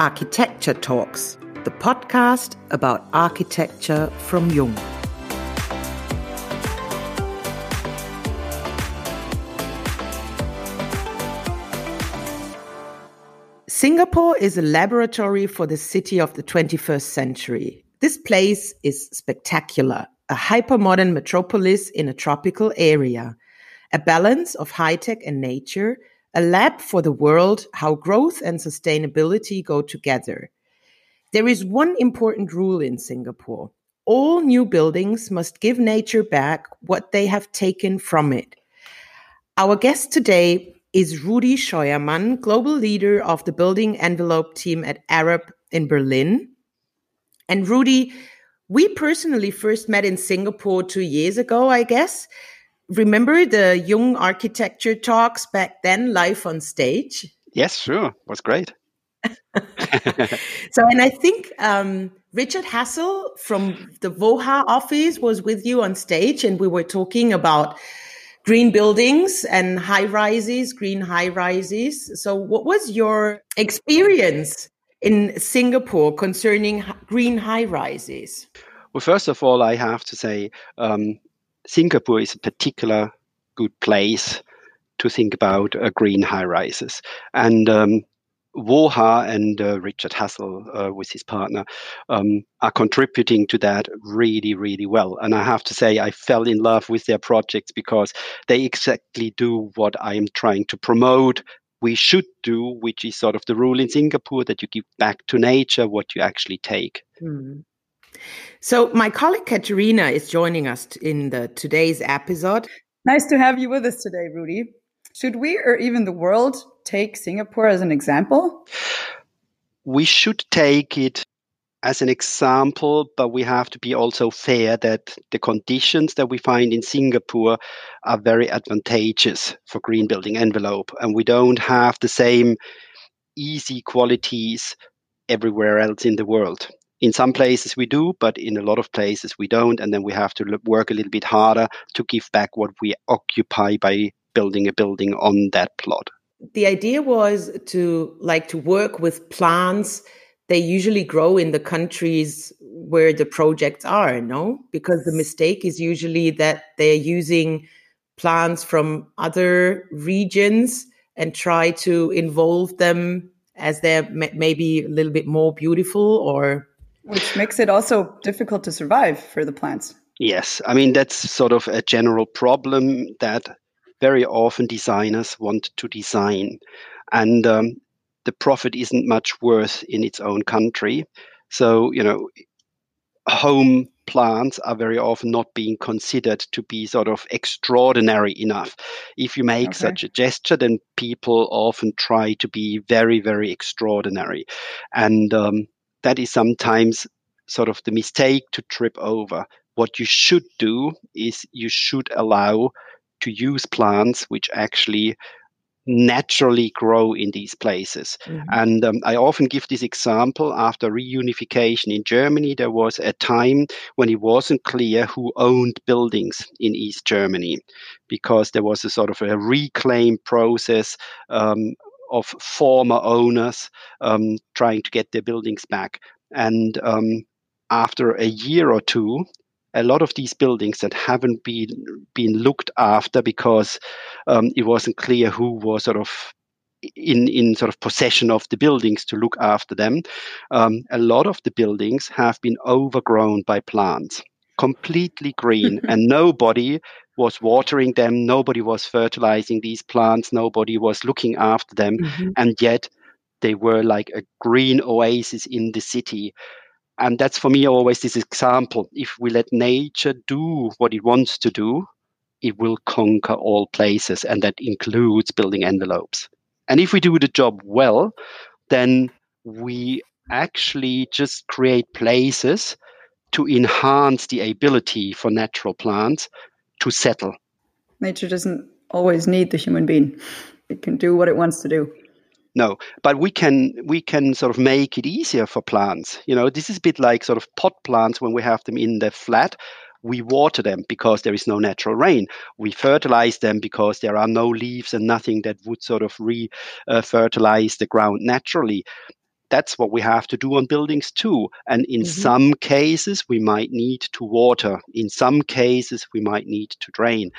Architecture Talks, the podcast about architecture from Jung. Singapore is a laboratory for the city of the 21st century. This place is spectacular, a hypermodern metropolis in a tropical area, a balance of high tech and nature, a lab for the world, how growth and sustainability go together. There is one important rule in Singapore. All new buildings must give nature back what they have taken from it. Our guest today is Rudi Scheuermann, global leader of the building envelope team at Arup in Berlin. And Rudi, we personally first met in Singapore two years ago, I guess remember the Jung architecture talks back then, live on stage? Yes, sure. It was great. so, and I think um, Richard Hassell from the WOHA office was with you on stage, and we were talking about green buildings and high rises, green high rises. So, what was your experience in Singapore concerning green high rises? Well, first of all, I have to say um, Singapore is a particular good place to think about uh, green high rises. And um, WOHA and uh, Richard Hassell uh, with his partner um, are contributing to that really, really well. And I have to say, I fell in love with their projects because they exactly do what I am trying to promote. We should do, which is sort of the rule in Singapore that you give back to nature what you actually take. Mm. So, my colleague Katerina is joining us in the today's episode. Nice to have you with us today, Rudi. Should we or even the world take Singapore as an example? We should take it as an example, but we have to be also fair that the conditions that we find in Singapore are very advantageous for green building envelope, and we don't have the same easy qualities everywhere else in the world in some places we do, but in a lot of places we don't. And then we have to work a little bit harder to give back what we occupy by building a building on that plot. The idea was to like to work with plants. They usually grow in the countries where the projects are, no? Because the mistake is usually that they're using plants from other regions and try to involve them as they're maybe a little bit more beautiful or which makes it also difficult to survive for the plants. Yes, I mean, that's sort of a general problem that very often designers want to design. And um, the profit isn't much worth in its own country. So, you know, home plants are very often not being considered to be sort of extraordinary enough. If you make okay. such a gesture, then people often try to be very, very extraordinary. And um, that is sometimes sort of the mistake to trip over. What you should do is you should allow to use plants which actually naturally grow in these places. Mm-hmm. And um, I often give this example after reunification in Germany, there was a time when it wasn't clear who owned buildings in East Germany because there was a sort of a reclaim process um, of former owners um, trying to get their buildings back. And um, after a year or two, a lot of these buildings that haven't been been looked after because um, it wasn't clear who was sort of in in sort of possession of the buildings to look after them. Um, a lot of the buildings have been overgrown by plants, completely green, and nobody was watering them, nobody was fertilizing these plants, nobody was looking after them, mm-hmm. and yet they were like a green oasis in the city. And that's for me always this example. If we let nature do what it wants to do, it will conquer all places, and that includes building envelopes. And if we do the job well, then we actually just create places to enhance the ability for natural plants to settle. Nature doesn't always need the human being. It can do what it wants to do. No, but we can we can sort of make it easier for plants. You know, this is a bit like sort of pot plants when we have them in the flat. We water them because there is no natural rain. We fertilize them because there are no leaves and nothing that would sort of re uh, fertilize the ground naturally. That's what we have to do on buildings too. And in mm-hmm. some cases, we might need to water. In some cases, we might need to drain.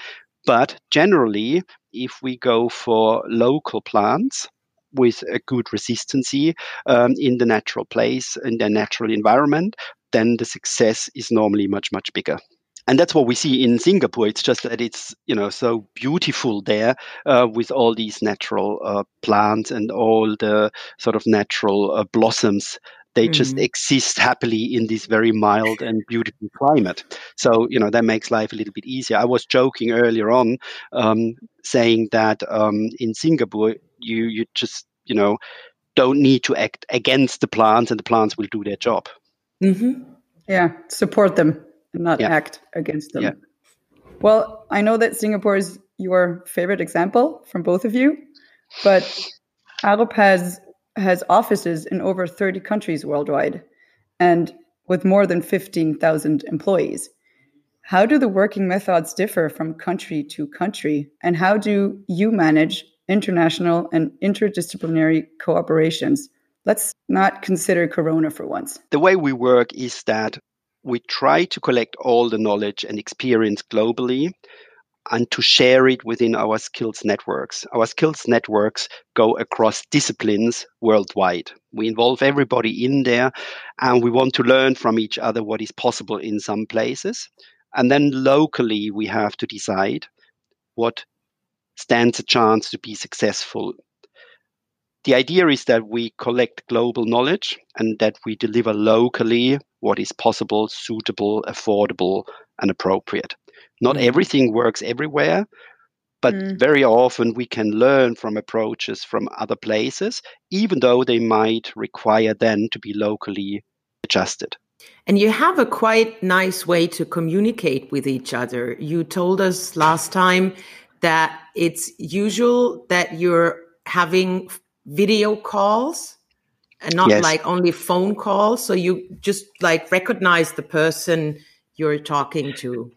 But generally, if we go for local plants, with a good resistancy um, in the natural place, in the natural environment, then the success is normally much, much bigger and that's what we see in Singapore. It's just that it's you know so beautiful there uh, with all these natural uh, plants and all the sort of natural uh, blossoms. They mm. just exist happily in this very mild and beautiful climate. So you know that makes life a little bit easier. I was joking earlier on, um, saying that um, in Singapore you you just you know don't need to act against the plants, and the plants will do their job. Mm-hmm. Yeah, support them and not yeah. act against them. Yeah. Well, I know that Singapore is your favorite example from both of you, but Arup has has offices in over 30 countries worldwide and with more than 15,000 employees. How do the working methods differ from country to country? And how do you manage international and interdisciplinary cooperations? Let's not consider Corona for once. The way we work is that we try to collect all the knowledge and experience globally and to share it within our skills networks. Our skills networks go across disciplines worldwide. We involve everybody in there and we want to learn from each other what is possible in some places. And then locally, we have to decide what stands a chance to be successful the idea is that we collect global knowledge and that we deliver locally what is possible, suitable, affordable, and appropriate. Not mm. everything works everywhere, but mm. very often we can learn from approaches from other places, even though they might require then to be locally adjusted. And you have a quite nice way to communicate with each other. You told us last time that it's usual that you're having video calls and not yes. like only phone calls. So you just like recognize the person you're talking to.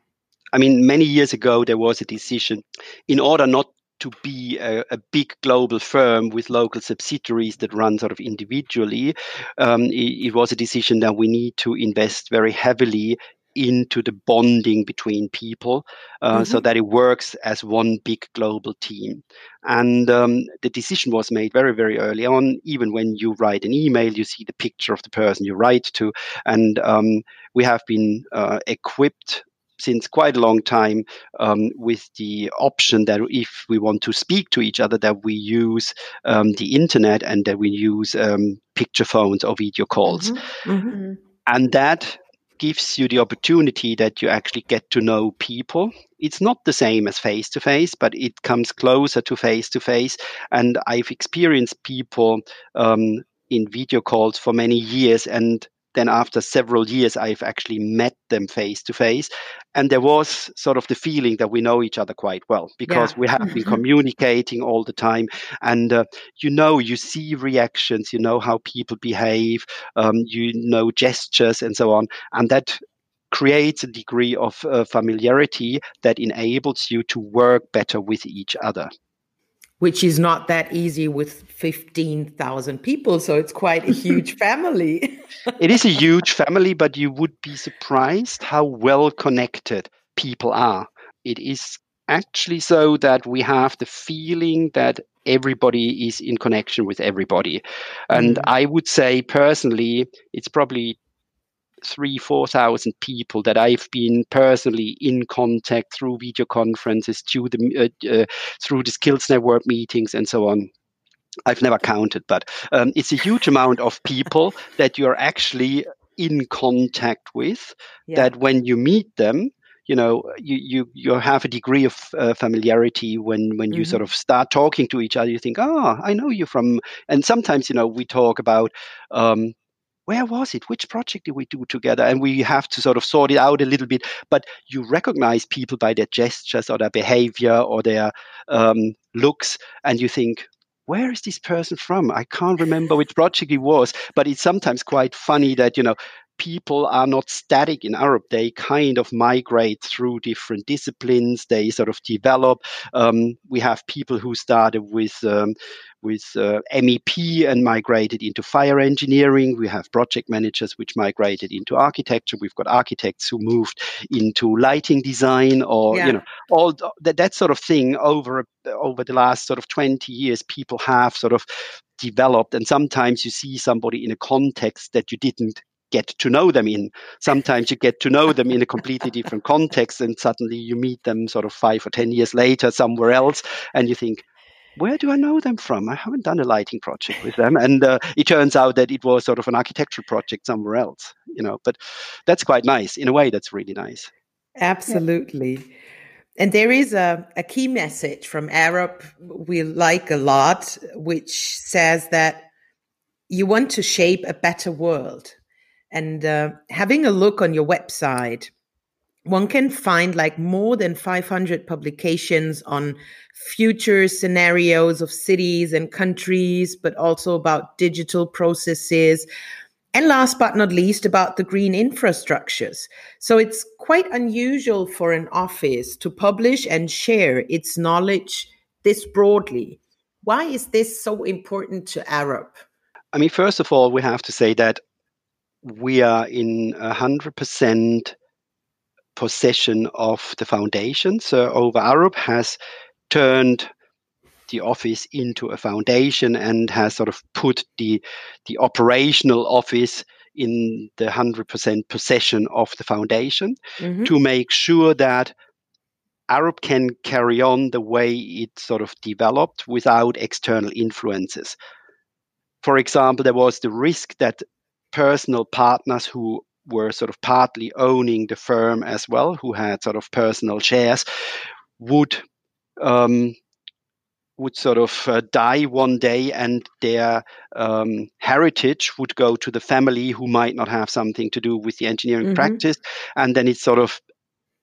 I mean, many years ago, there was a decision in order not to be a, a, big global firm with local subsidiaries that run sort of individually, um, it, it, was a decision that we need to invest very heavily into the bonding between people uh, mm-hmm. so that it works as one big global team. And um, the decision was made very, very early on. Even when you write an email, you see the picture of the person you write to. And um, we have been uh, equipped since quite a long time um, with the option that if we want to speak to each other, that we use um, the internet and that we use um, picture phones or video calls. Mm-hmm. Mm-hmm. And that gives you the opportunity that you actually get to know people. It's not the same as face to face, but it comes closer to face to face. And I've experienced people um, in video calls for many years, and then after several years, I've actually met them face to face. And there was sort of the feeling that we know each other quite well because yeah. we have been communicating all the time. And uh, you know, you see reactions, you know how people behave, um, you know gestures and so on. And that creates a degree of uh, familiarity that enables you to work better with each other which is not that easy with 15,000 people. So it's quite a huge family. it is a huge family, but you would be surprised how well connected people are. It is actually so that we have the feeling that everybody is in connection with everybody. And mm. I would say personally, it's probably three, 4,000 people that I've been personally in contact through video conferences, through the, uh, uh, through the skills network meetings, and so on. I've never counted, but um, it's a huge amount of people that you're actually in contact with. Yeah. That when you meet them, you know you you you have a degree of uh, familiarity when when you mm-hmm. sort of start talking to each other you think oh i know you from and sometimes you know we talk about um, where was it? Which project did we do together? And we have to sort of sort it out a little bit. But you recognize people by their gestures or their behavior or their um, looks, and you think, where is this person from? I can't remember which project it was, but it's sometimes quite funny that, you know, people are not static in Arup. They kind of migrate through different disciplines. They sort of develop. Um, we have people who started with um, with uh, MEP and migrated into fire engineering. We have project managers which migrated into architecture. We've got architects who moved into lighting design, or yeah. you know, all that, that sort of thing. Over over the last sort of twenty years, people have sort of developed, and sometimes you see somebody in a context that you didn't get to know them in. Sometimes you get to know them in a completely different context, and suddenly you meet them sort of five or 10 years later somewhere else, and you think, where do I know them from? I haven't done a lighting project with them. And uh, it turns out that it was sort of an architectural project somewhere else, you know, but that's quite nice. In a way, that's really nice. Absolutely. Yeah. And there is a, a key message from Arup we like a lot, which says that you want to shape a better world. And uh, having a look on your website, one can find like more than 500 publications on future scenarios of cities and countries, but also about digital processes. And last but not least, about the green infrastructures. So it's quite unusual for an office to publish and share its knowledge this broadly. Why is this so important to Arup? I mean, first of all, we have to say that we are in 100% possession of the foundation. So Ove Arup has turned the office into a foundation and has sort of put the the operational office in the 100% possession of the foundation mm-hmm. to make sure that Arup can carry on the way it sort of developed without external influences. For example, there was the risk that personal partners who were sort of partly owning the firm as well, who had sort of personal shares, would um, would sort of uh, die one day, and their um, heritage would go to the family who might not have something to do with the engineering mm-hmm. practice, and then it's sort of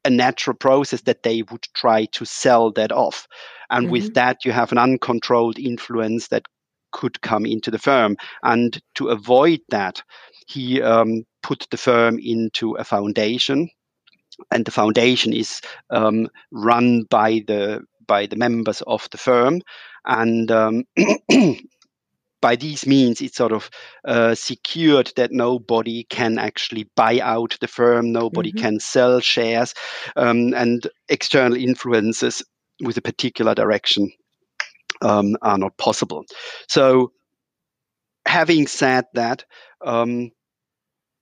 a natural process that they would try to sell that off. And mm-hmm. with that, you have an uncontrolled influence that could come into the firm. And to avoid that, he um, put the firm into a foundation. And the foundation is um, run by the by the members of the firm, and um, by these means, it's sort of uh, secured that nobody can actually buy out the firm, nobody mm-hmm. can sell shares, um, and external influences with a particular direction um, are not possible. So, having said that, um,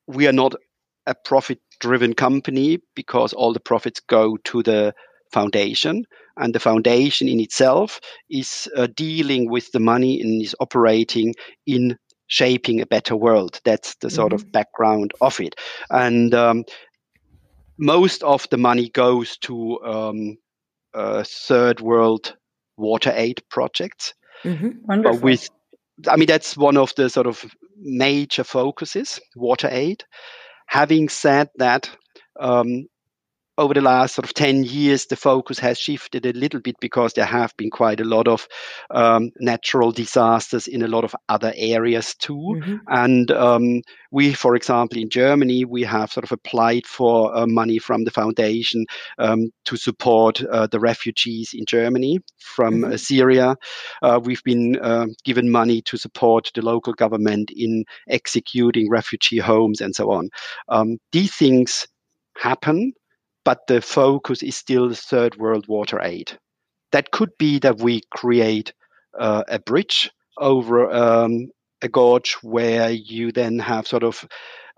we are not a profit driven company because all the profits go to the foundation and the foundation in itself is uh, dealing with the money and is operating in shaping a better world that's the sort mm-hmm. of background of it and um, most of the money goes to um, uh, third world water aid projects. Mm-hmm. But with, I mean, that's one of the sort of major focuses, water aid. Having said that, um, over the last sort of 10 years, the focus has shifted a little bit because there have been quite a lot of um, natural disasters in a lot of other areas too. Mm-hmm. And um, we, for example, in Germany, we have sort of applied for uh, money from the foundation um, to support uh, the refugees in Germany from mm-hmm. uh, Syria. Uh, we've been uh, given money to support the local government in executing refugee homes and so on. Um, these things happen but the focus is still third world water aid. That could be that we create uh, a bridge over um, a gorge where you then have sort of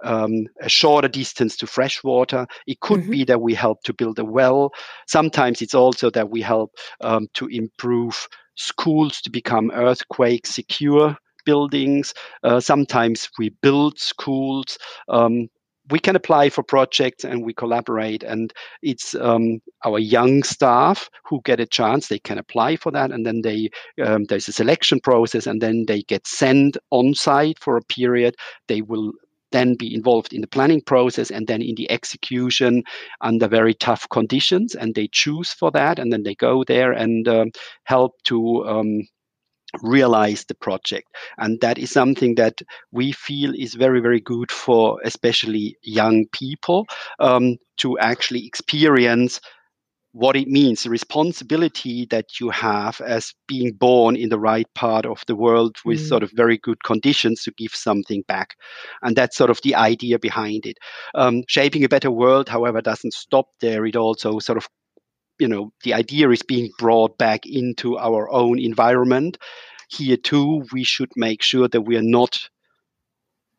um, a shorter distance to fresh water. It could mm-hmm. be that we help to build a well. Sometimes it's also that we help um, to improve schools to become earthquake secure buildings. Uh, sometimes we build schools. Um, we can apply for projects and we collaborate and it's um, our young staff who get a chance they can apply for that and then they um, there's a selection process and then they get sent on site for a period. They will then be involved in the planning process and then in the execution under very tough conditions and they choose for that and then they go there and um, help to um, realize the project. And that is something that we feel is very, very good for especially young people um, to actually experience what it means, the responsibility that you have as being born in the right part of the world with mm. sort of very good conditions to give something back. And that's sort of the idea behind it. Um, shaping a better world, however, doesn't stop there. It also sort of, you know, the idea is being brought back into our own environment. Here, too, we should make sure that we are not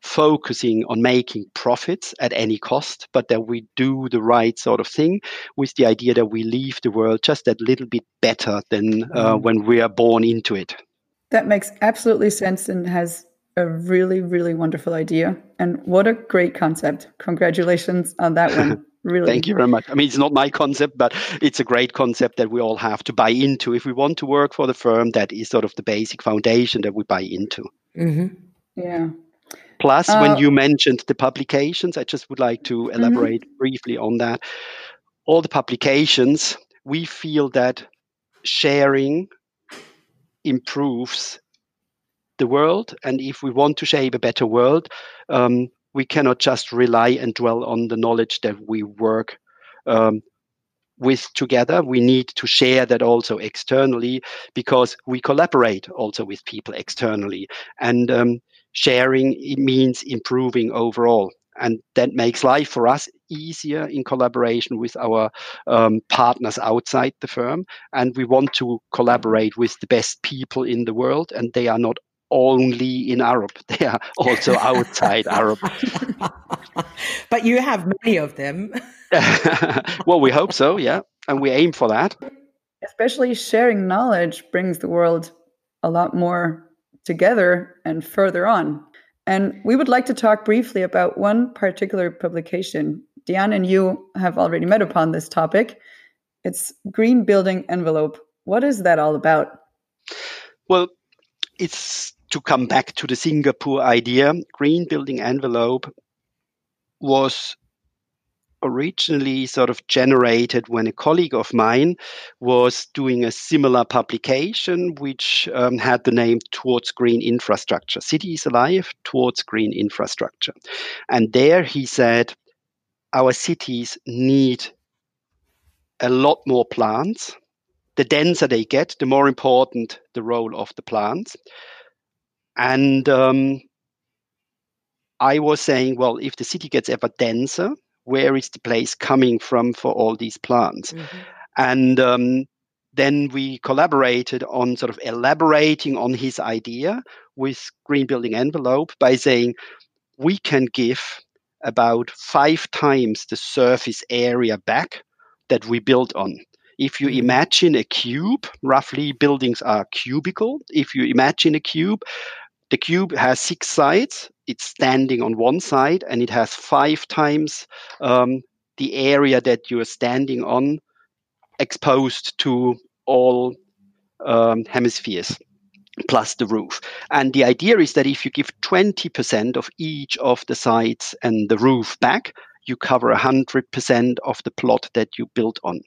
focusing on making profits at any cost, but that we do the right sort of thing with the idea that we leave the world just that little bit better than uh, mm. when we are born into it. That makes absolutely sense and has a really, really wonderful idea. And what a great concept. Congratulations on that one. Really. Thank you very much. I mean, it's not my concept, but it's a great concept that we all have to buy into. If we want to work for the firm, that is sort of the basic foundation that we buy into. Mm-hmm. Yeah. Plus, uh, when you mentioned the publications, I just would like to mm-hmm. elaborate mm-hmm. briefly on that. All the publications, we feel that sharing improves the world. And if we want to shape a better world, um, we cannot just rely and dwell on the knowledge that we work um, with together. We need to share that also externally because we collaborate also with people externally. And um, sharing it means improving overall and that makes life for us easier in collaboration with our um, partners outside the firm and we want to collaborate with the best people in the world and they are not only in Arup. they are also outside Arup. but you have many of them well we hope so yeah and we aim for that especially sharing knowledge brings the world a lot more together and further on. And we would like to talk briefly about one particular publication. Diane and you have already met upon this topic. It's Green Building Envelope. What is that all about? Well, it's to come back to the Singapore idea. Green Building Envelope was originally sort of generated when a colleague of mine was doing a similar publication, which um, had the name Towards Green Infrastructure Cities Alive Towards Green Infrastructure. And there he said, Our cities need a lot more plants. The denser they get, the more important the role of the plants. And um, I was saying, well, if the city gets ever denser, where is the place coming from for all these plants? Mm-hmm. And um, then we collaborated on sort of elaborating on his idea with Green Building Envelope by saying we can give about five times the surface area back that we built on. If you mm-hmm. imagine a cube, roughly buildings are cubical. If you imagine a cube, the cube has six sides. It's standing on one side, and it has five times um, the area that you're standing on exposed to all um, hemispheres plus the roof. And the idea is that if you give 20% of each of the sides and the roof back, you cover 100% of the plot that you built on.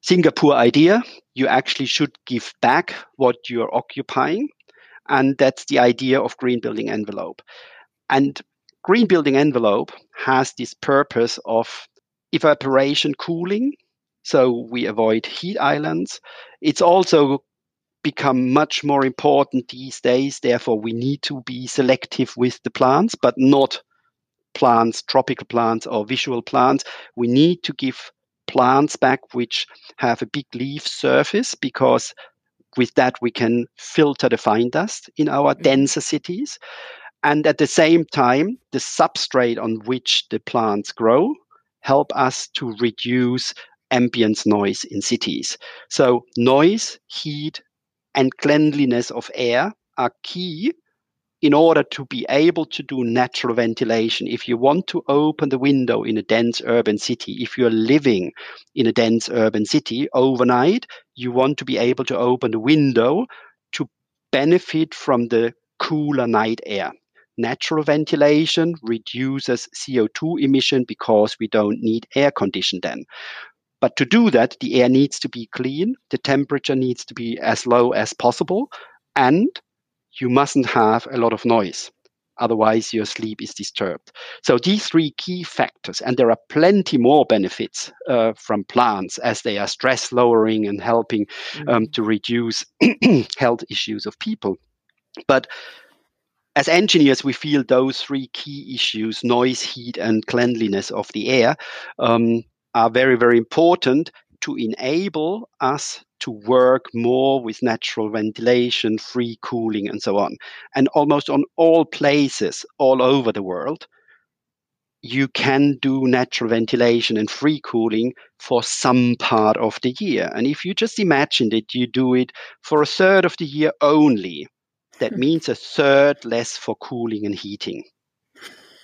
Singapore idea, you actually should give back what you're occupying. And that's the idea of green building envelope. And green building envelope has this purpose of evaporation cooling. So we avoid heat islands. It's also become much more important these days. Therefore, we need to be selective with the plants, but not plants, tropical plants or visual plants. We need to give plants back which have a big leaf surface because with that, we can filter the fine dust in our mm-hmm. denser cities. And at the same time, the substrate on which the plants grow help us to reduce ambient noise in cities. So noise, heat, and cleanliness of air are key in order to be able to do natural ventilation, if you want to open the window in a dense urban city, if you're living in a dense urban city overnight, you want to be able to open the window to benefit from the cooler night air. Natural ventilation reduces CO2 emission because we don't need air condition then. But to do that, the air needs to be clean, the temperature needs to be as low as possible, and you mustn't have a lot of noise. Otherwise, your sleep is disturbed. So, these three key factors, and there are plenty more benefits uh, from plants as they are stress lowering and helping um, mm-hmm. to reduce health issues of people. But as engineers, we feel those three key issues noise, heat, and cleanliness of the air um, are very, very important to enable us to work more with natural ventilation, free cooling, and so on. And almost on all places all over the world, you can do natural ventilation and free cooling for some part of the year. And if you just imagine that you do it for a third of the year only, that means a third less for cooling and heating.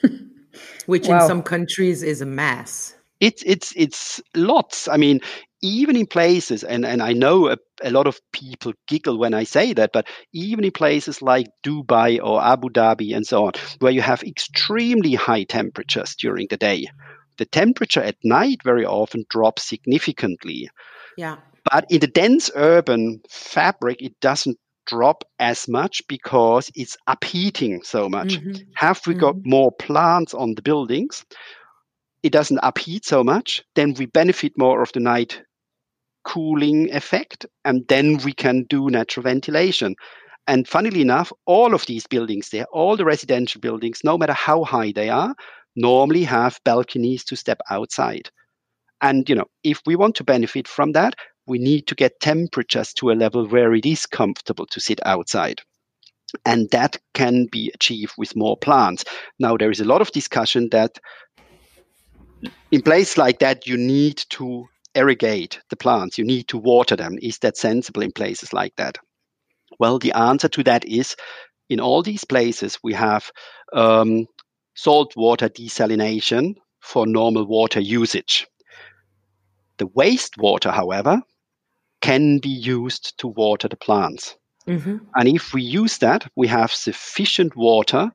Which wow. in some countries is a mass. It's it's it's lots. I mean, even in places, and, and I know a, a, lot of people giggle when I say that, but even in places like Dubai or Abu Dhabi and so on, where you have extremely high temperatures during the day, the temperature at night very often drops significantly. Yeah. But in the dense urban fabric, it doesn't drop as much because it's upheating so much. Mm-hmm. Have we mm-hmm. got more plants on the buildings? It doesn't upheat so much. Then we benefit more of the night cooling effect, and then we can do natural ventilation. And funnily enough, all of these buildings there, all the residential buildings, no matter how high they are, normally have balconies to step outside. And you know, if we want to benefit from that, we need to get temperatures to a level where it is comfortable to sit outside. And that can be achieved with more plants. Now, there is a lot of discussion that in place like that, you need to irrigate the plants, you need to water them. Is that sensible in places like that? Well, the answer to that is in all these places, we have um, salt water desalination for normal water usage. The wastewater, however, can be used to water the plants. Mm-hmm. And if we use that, we have sufficient water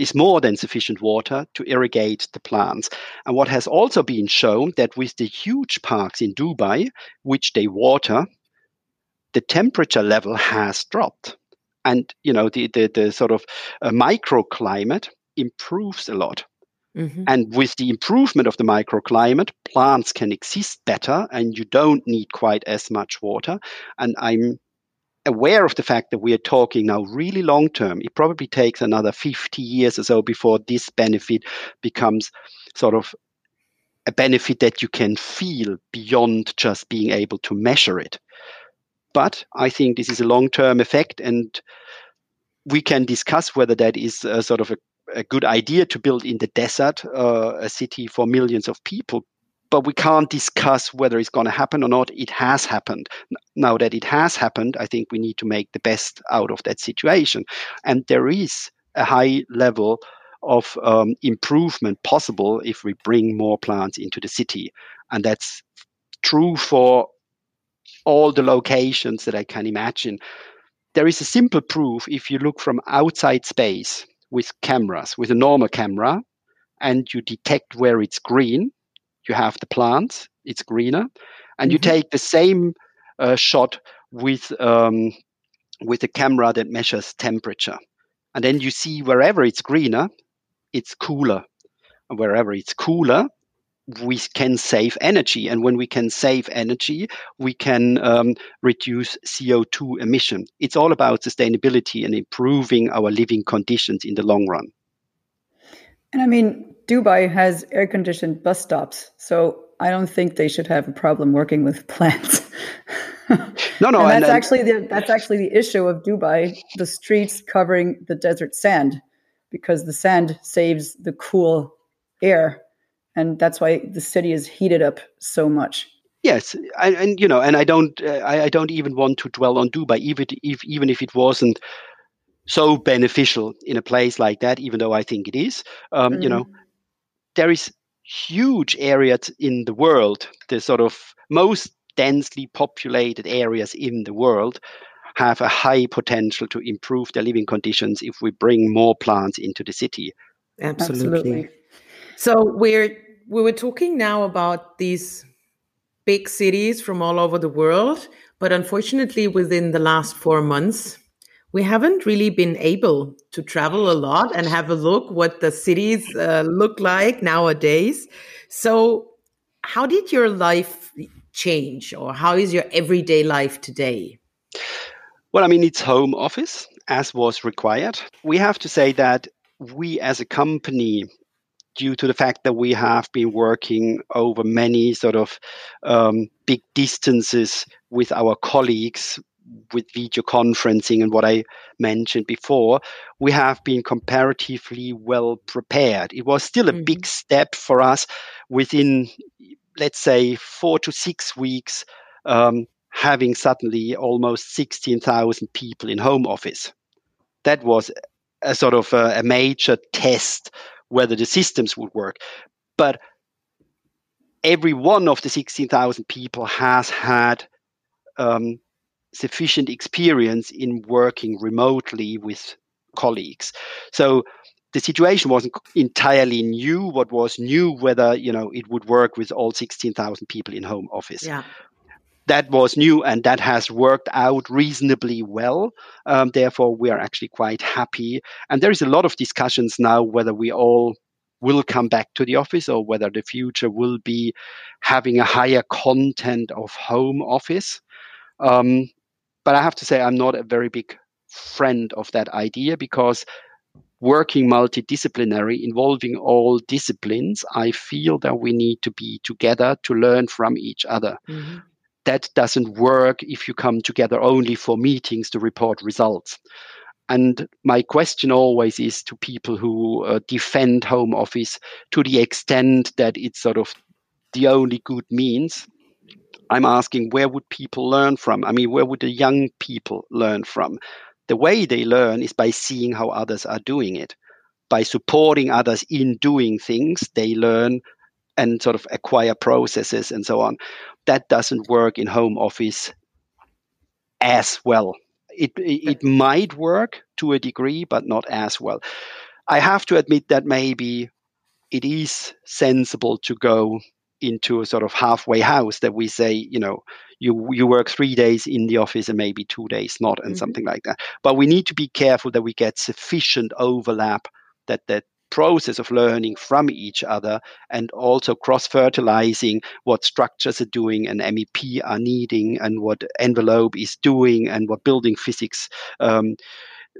is more than sufficient water to irrigate the plants. And what has also been shown that with the huge parks in Dubai, which they water, the temperature level has dropped. And you know the the, the sort of uh, microclimate improves a lot. Mm-hmm. And with the improvement of the microclimate, plants can exist better and you don't need quite as much water. And I'm aware of the fact that we are talking now really long term. It probably takes another 50 years or so before this benefit becomes sort of a benefit that you can feel beyond just being able to measure it. But I think this is a long term effect, and we can discuss whether that is sort of a, a good idea to build in the desert uh, a city for millions of people but we can't discuss whether it's going to happen or not. It has happened. Now that it has happened, I think we need to make the best out of that situation. And there is a high level of um, improvement possible if we bring more plants into the city. And that's true for all the locations that I can imagine. There is a simple proof if you look from outside space with cameras, with a normal camera, and you detect where it's green you have the plant, it's greener, and mm-hmm. you take the same uh, shot with um, with a camera that measures temperature, and then you see wherever it's greener, it's cooler, and wherever it's cooler, we can save energy. And when we can save energy, we can um, reduce CO2 emission. It's all about sustainability and improving our living conditions in the long run. And I mean, Dubai has air conditioned bus stops. So I don't think they should have a problem working with plants. no, no, and that's and, actually the that's actually the issue of Dubai: the streets covering the desert sand, because the sand saves the cool air, and that's why the city is heated up so much. Yes, and, and you know, and I don't, uh, I, I, don't even want to dwell on Dubai, even if even if it wasn't so beneficial in a place like that, even though I think it is. Um, mm. You know, there is huge areas in the world, the sort of most densely populated areas in the world have a high potential to improve their living conditions if we bring more plants into the city. Absolutely. Absolutely. So we're we were talking now about these big cities from all over the world, but unfortunately within the last 4 months we haven't really been able to travel a lot and have a look what the cities uh, look like nowadays. So, how did your life change, or how is your everyday life today? Well, I mean, it's home office as was required. We have to say that we as a company due to the fact that we have been working over many sort of um, big distances with our colleagues with video conferencing and what I mentioned before, we have been comparatively well prepared. It was still a mm-hmm. big step for us within, let's say, four to six weeks, um, having suddenly almost 16,000 people in home office. That was a sort of a, a major test whether the systems would work. But every one of the 16,000 people has had um, sufficient experience in working remotely with colleagues. So the situation wasn't entirely new. What was new, whether you know it would work with all 16,000 people in home office. Yeah. That was new, and that has worked out reasonably well. Um, therefore, we are actually quite happy. And there is a lot of discussions now whether we all will come back to the office or whether the future will be having a higher content of home office. Um, but I have to say, I'm not a very big friend of that idea because working multidisciplinary, involving all disciplines, I feel that we need to be together to learn from each other. Mm-hmm. That doesn't work if you come together only for meetings to report results. And my question always is to people who uh, defend home office to the extent that it's sort of the only good means I'm asking where would people learn from? I mean, where would the young people learn from? The way they learn is by seeing how others are doing it. By supporting others in doing things, they learn and sort of acquire processes and so on. That doesn't work in home office as well. It, it, might work to a degree, but not as well. I have to admit that maybe it is sensible to go into a sort of halfway house that we say, you know, you you work three days in the office and maybe two days not, and mm-hmm. something like that. But we need to be careful that we get sufficient overlap that that process of learning from each other and also cross fertilizing what structures are doing and MEP are needing and what envelope is doing and what building physics um,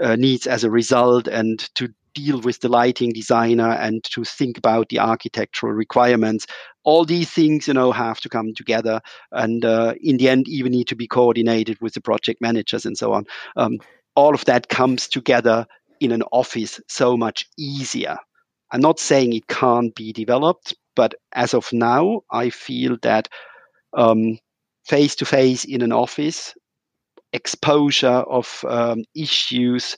uh, needs as a result and to deal with the lighting designer and to think about the architectural requirements. All these things you know have to come together and uh, in the end even need to be coordinated with the project managers and so on. Um, all of that comes together in an office so much easier. I'm not saying it can't be developed but as of now i feel that face to face in an office exposure of um, issues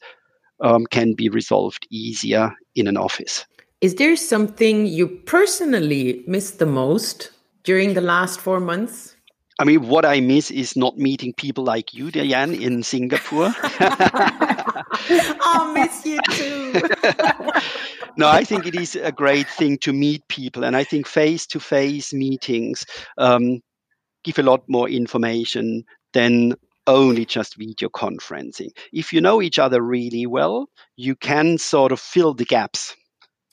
um, can be resolved easier in an office. Is there something you personally miss the most during the last four months? I mean, what I miss is not meeting people like you, Diane, in Singapore. I'll miss you too. no, I think it is a great thing to meet people. And I think face to face meetings um, give a lot more information than only just video conferencing. If you know each other really well, you can sort of fill the gaps.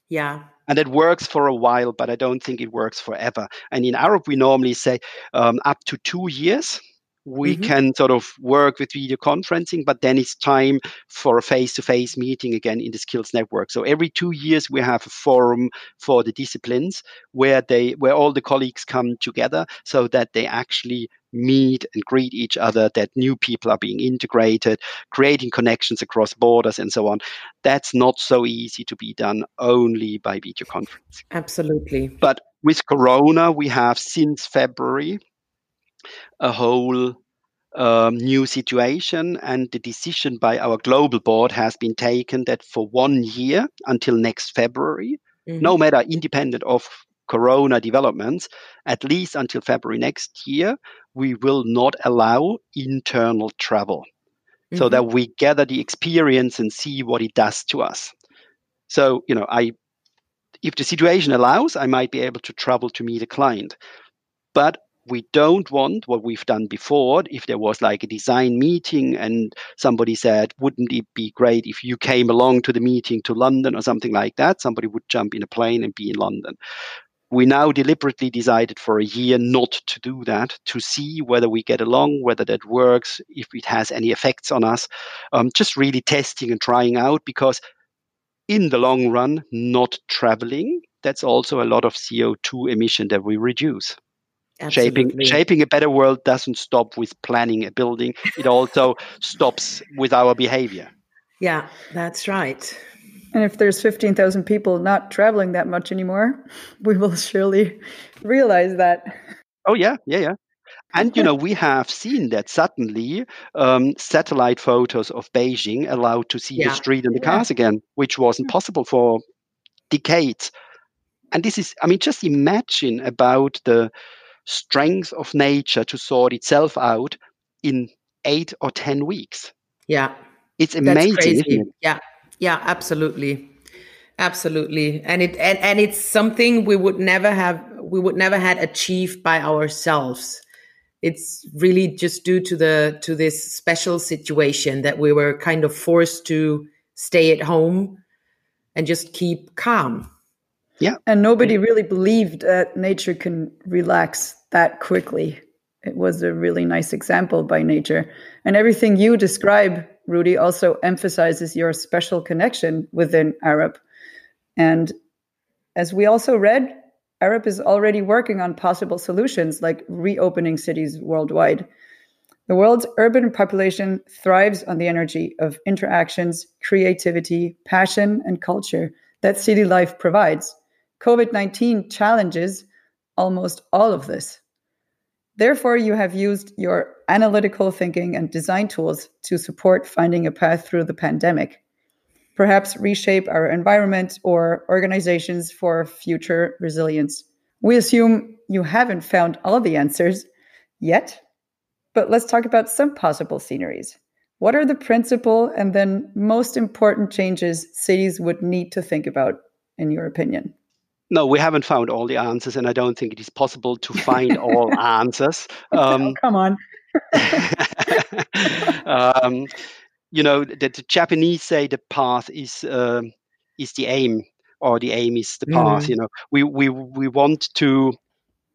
Yeah. And it works for a while, but I don't think it works forever. And in Arup, we normally say um, up to two years we mm-hmm. can sort of work with video conferencing, but then it's time for a face to face meeting again in the skills network. So every two years we have a forum for the disciplines where they where all the colleagues come together so that they actually meet and greet each other, that new people are being integrated, creating connections across borders and so on. That's not so easy to be done only by video conferencing. Absolutely. But with Corona, we have since February a whole um, new situation, and the decision by our global board has been taken that for one year until next February, mm-hmm. no matter independent of corona developments, at least until February next year, we will not allow internal travel mm-hmm. so that we gather the experience and see what it does to us. So, you know, I if the situation allows, I might be able to travel to meet a client. But we don't want what we've done before. If there was like a design meeting and somebody said, wouldn't it be great if you came along to the meeting to London or something like that? Somebody would jump in a plane and be in London. We now deliberately decided for a year not to do that, to see whether we get along, whether that works, if it has any effects on us. Um, just really testing and trying out because in the long run, not traveling, that's also a lot of CO2 emission that we reduce. Absolutely. Shaping, shaping a better world doesn't stop with planning a building. It also stops with our behavior. Yeah, that's right. And if there's 15,000 people not traveling that much anymore, we will surely realize that. Oh, yeah, yeah, yeah. And, you know, we have seen that suddenly um, satellite photos of Beijing allowed to see yeah. the street and the cars yeah. again, which wasn't possible for decades. And this is, I mean, just imagine about the strength of nature to sort itself out in eight or 10 weeks. Yeah. It's amazing. It? Yeah. Yeah, absolutely. Absolutely. And it and, and it's something we would never have we would never had achieved by ourselves. It's really just due to the to this special situation that we were kind of forced to stay at home and just keep calm. Yeah. And nobody really believed that nature can relax that quickly. It was a really nice example by nature. And everything you describe, Rudi, also emphasizes your special connection within Arup. And as we also read, Arup is already working on possible solutions like reopening cities worldwide. The world's urban population thrives on the energy of interactions, creativity, passion, and culture that city life provides. COVID 19 challenges almost all of this. Therefore, you have used your analytical thinking and design tools to support finding a path through the pandemic. Perhaps reshape our environment or organizations for future resilience. We assume you haven't found all the answers yet, but let's talk about some possible sceneries. What are the principal and then most important changes cities would need to think about, in your opinion? No, we haven't found all the answers, and I don't think it is possible to find all answers. Um, oh, come on. um, you know, the, the, Japanese say the path is uh, is the aim, or the aim is the path. Mm. You know, we we we want to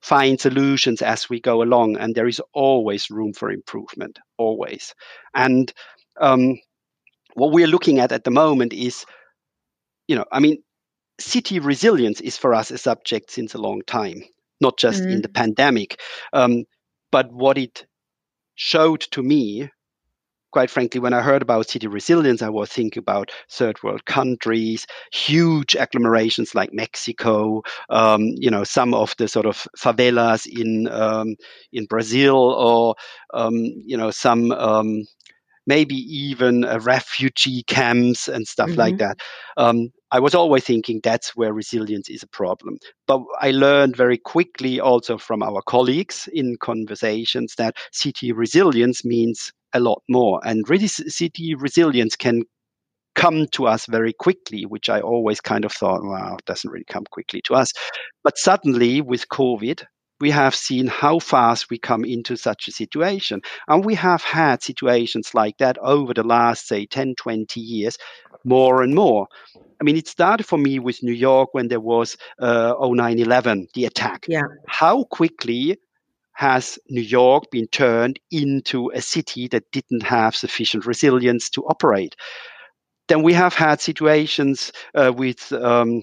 find solutions as we go along, and there is always room for improvement, always. And um, what we're looking at at the moment is, you know, I mean, city resilience is for us a subject since a long time, not just mm-hmm. in the pandemic. Um, but what it showed to me, quite frankly, when I heard about city resilience, I was thinking about third world countries, huge agglomerations like Mexico, um, you know, some of the sort of favelas in um, in Brazil, or um, you know, some um, maybe even uh, refugee camps and stuff mm-hmm. like that. Um, I was always thinking that's where resilience is a problem. But I learned very quickly also from our colleagues in conversations that city resilience means a lot more. And really, city resilience can come to us very quickly, which I always kind of thought, wow, it doesn't really come quickly to us. But suddenly with COVID, we have seen how fast we come into such a situation. And we have had situations like that over the last, say, 10, 20 years, more and more. I mean, it started for me with New York when there was uh, 0911, the attack. Yeah. How quickly has New York been turned into a city that didn't have sufficient resilience to operate? Then we have had situations uh, with um,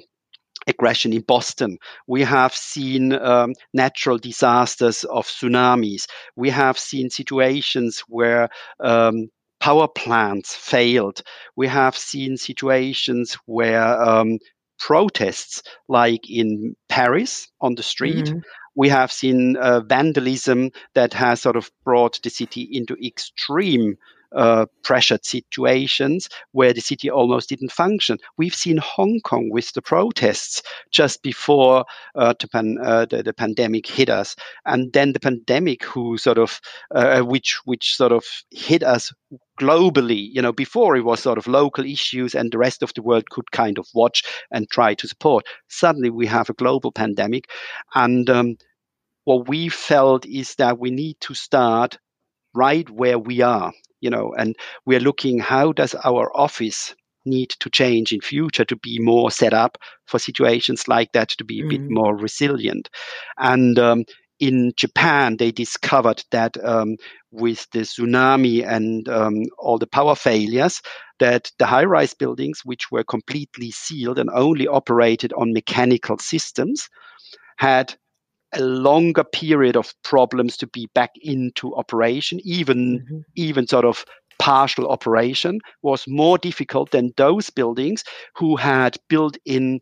aggression in Boston. We have seen um, natural disasters of tsunamis. We have seen situations where um, power plants failed. We have seen situations where um, protests, like in Paris on the street, mm-hmm. we have seen uh, vandalism that has sort of brought the city into extreme uh, pressured situations where the city almost didn't function. We've seen Hong Kong with the protests just before uh, the, pan, uh, the, the, pandemic hit us, and then the pandemic, who sort of uh, which which sort of hit us globally. You know, before it was sort of local issues, and the rest of the world could kind of watch and try to support. Suddenly, we have a global pandemic, and um, what we felt is that we need to start right where we are, you know, and we're looking how does our office need to change in future to be more set up for situations like that to be a mm. bit more resilient and um, in Japan, they discovered that um, with the tsunami and um, all the power failures, that the high-rise buildings, which were completely sealed and only operated on mechanical systems, had a longer period of problems to be back into operation, even mm-hmm. even sort of partial operation was more difficult than those buildings who had built in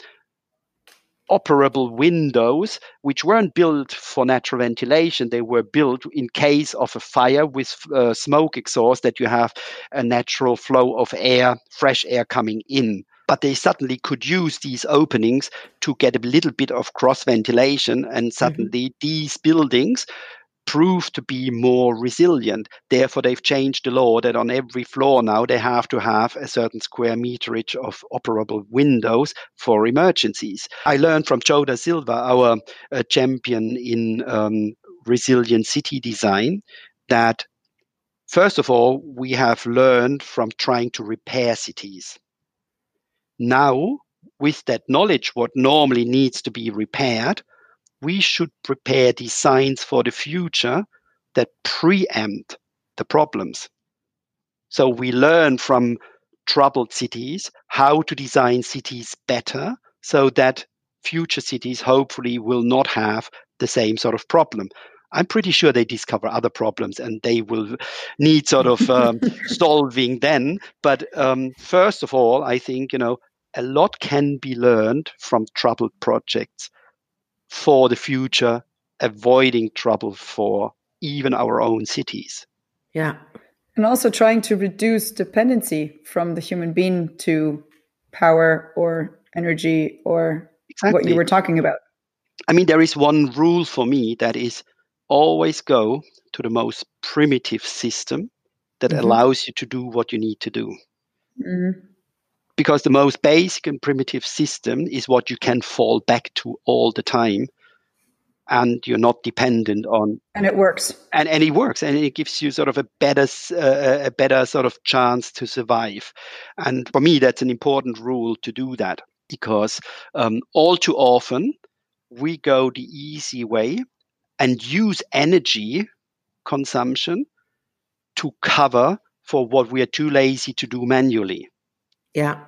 operable windows, which weren't built for natural ventilation. They were built in case of a fire with uh, smoke exhaust that you have a natural flow of air, fresh air coming in. But they suddenly could use these openings to get a little bit of cross ventilation, and mm-hmm. suddenly mm-hmm. these buildings prove to be more resilient. Therefore, they've changed the law that on every floor now they have to have a certain square meterage of operable windows for emergencies. I learned from Jo da Silva, our uh, champion in um, resilient city design, that first of all, we have learned from trying to repair cities. Now, with that knowledge, what normally needs to be repaired, we should prepare designs for the future that preempt the problems. So we learn from troubled cities how to design cities better so that future cities hopefully will not have the same sort of problem. I'm pretty sure they discover other problems and they will need sort of um, solving then. But um, first of all, I think, you know, a lot can be learned from troubled projects for the future, avoiding trouble for even our own cities. Yeah. And also trying to reduce dependency from the human being to power or energy or exactly. what you were talking about. I mean, there is one rule for me that is always go to the most primitive system that mm-hmm. allows you to do what you need to do. Mm-hmm because the most basic and primitive system is what you can fall back to all the time. And you're not dependent on and it works. And, and it works. And it gives you sort of a better uh, a better sort of chance to survive. And for me that's an important rule to do that. Because um, all too often we go the easy way and use energy consumption to cover for what we are too lazy to do manually yeah.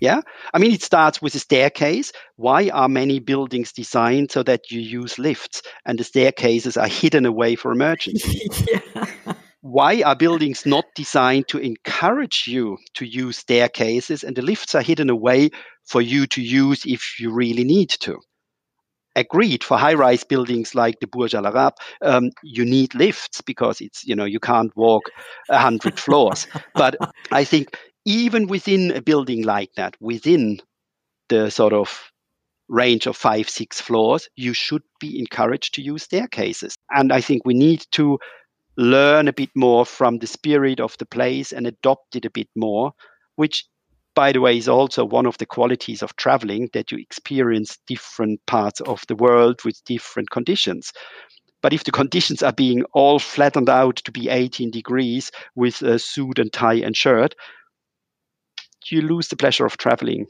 Yeah. I mean, it starts with a staircase. Why are many buildings designed so that you use lifts and the staircases are hidden away for emergencies? yeah. Why are buildings not designed to encourage you to use staircases and the lifts are hidden away for you to use if you really need to? Agreed. For high-rise buildings like the Burj Al Arab, um, you need lifts because it's you know you can't walk a hundred floors. But I think even within a building like that, within the sort of range of five, six floors, you should be encouraged to use staircases. And I think we need to learn a bit more from the spirit of the place and adopt it a bit more, which, by the way, is also one of the qualities of traveling that you experience different parts of the world with different conditions. But if the conditions are being all flattened out to be 18 degrees with a suit and tie and shirt, you lose the pleasure of traveling.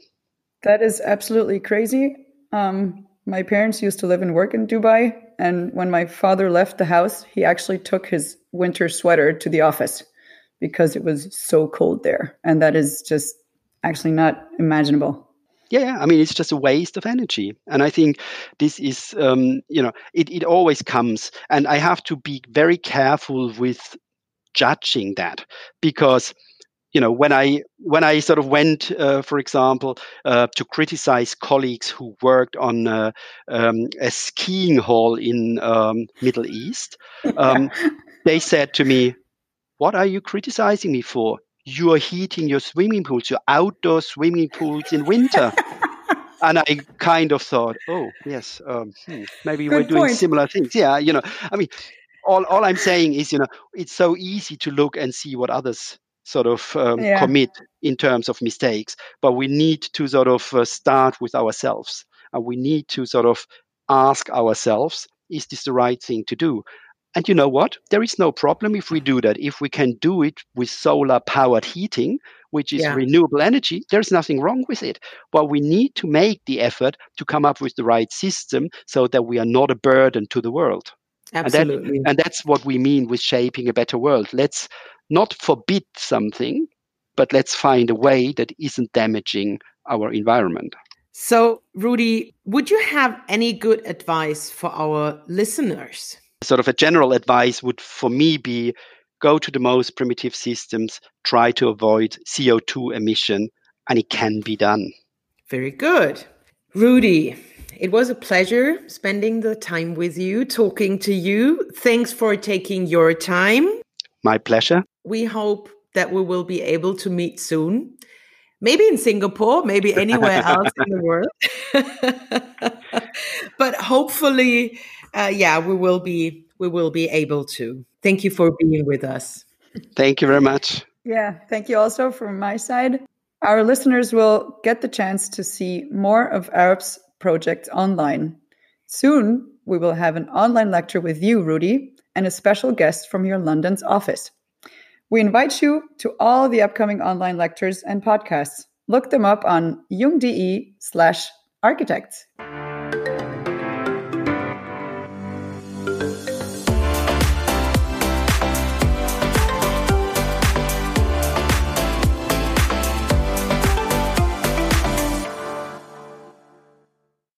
That is absolutely crazy. Um, my parents used to live and work in Dubai. And when my father left the house, he actually took his winter sweater to the office because it was so cold there. And that is just actually not imaginable. Yeah, I mean, it's just a waste of energy. And I think this is, um, you know, it, it always comes. And I have to be very careful with judging that because you know when i when i sort of went uh, for example uh, to criticize colleagues who worked on uh, um, a skiing hall in um, middle east um, they said to me what are you criticizing me for you are heating your swimming pools your outdoor swimming pools in winter and I kind of thought, oh yes, um, hmm, maybe Good we're doing point. similar things. Yeah, you know, I mean, all all I'm saying is, you know, it's so easy to look and see what others sort of um, yeah. commit in terms of mistakes. But we need to sort of uh, start with ourselves, and we need to sort of ask ourselves is this the right thing to do? And you know what? There is no problem if we do that. If we can do it with solar powered heating, which is yeah. renewable energy, there's nothing wrong with it. But we need to make the effort to come up with the right system so that we are not a burden to the world. Absolutely. And, that, and that's what we mean with shaping a better world. Let's not forbid something, but let's find a way that isn't damaging our environment. So, Rudi, would you have any good advice for our listeners? Sort of a general advice would, for me, be go to the most primitive systems, try to avoid CO2 emission, and it can be done. Very good. Rudi, it was a pleasure spending the time with you, talking to you. Thanks for taking your time. My pleasure. We hope that we will be able to meet soon. Maybe in Singapore, maybe anywhere else in the world. but hopefully, uh, yeah, we will be we will be able to. Thank you for being with us. Thank you very much. Yeah, thank you also from my side. Our listeners will get the chance to see more of Arup's projects online. Soon, we will have an online lecture with you, Rudi, and a special guest from your London's office. We invite you to all the upcoming online lectures and podcasts. Look them up on jung.de slash architects.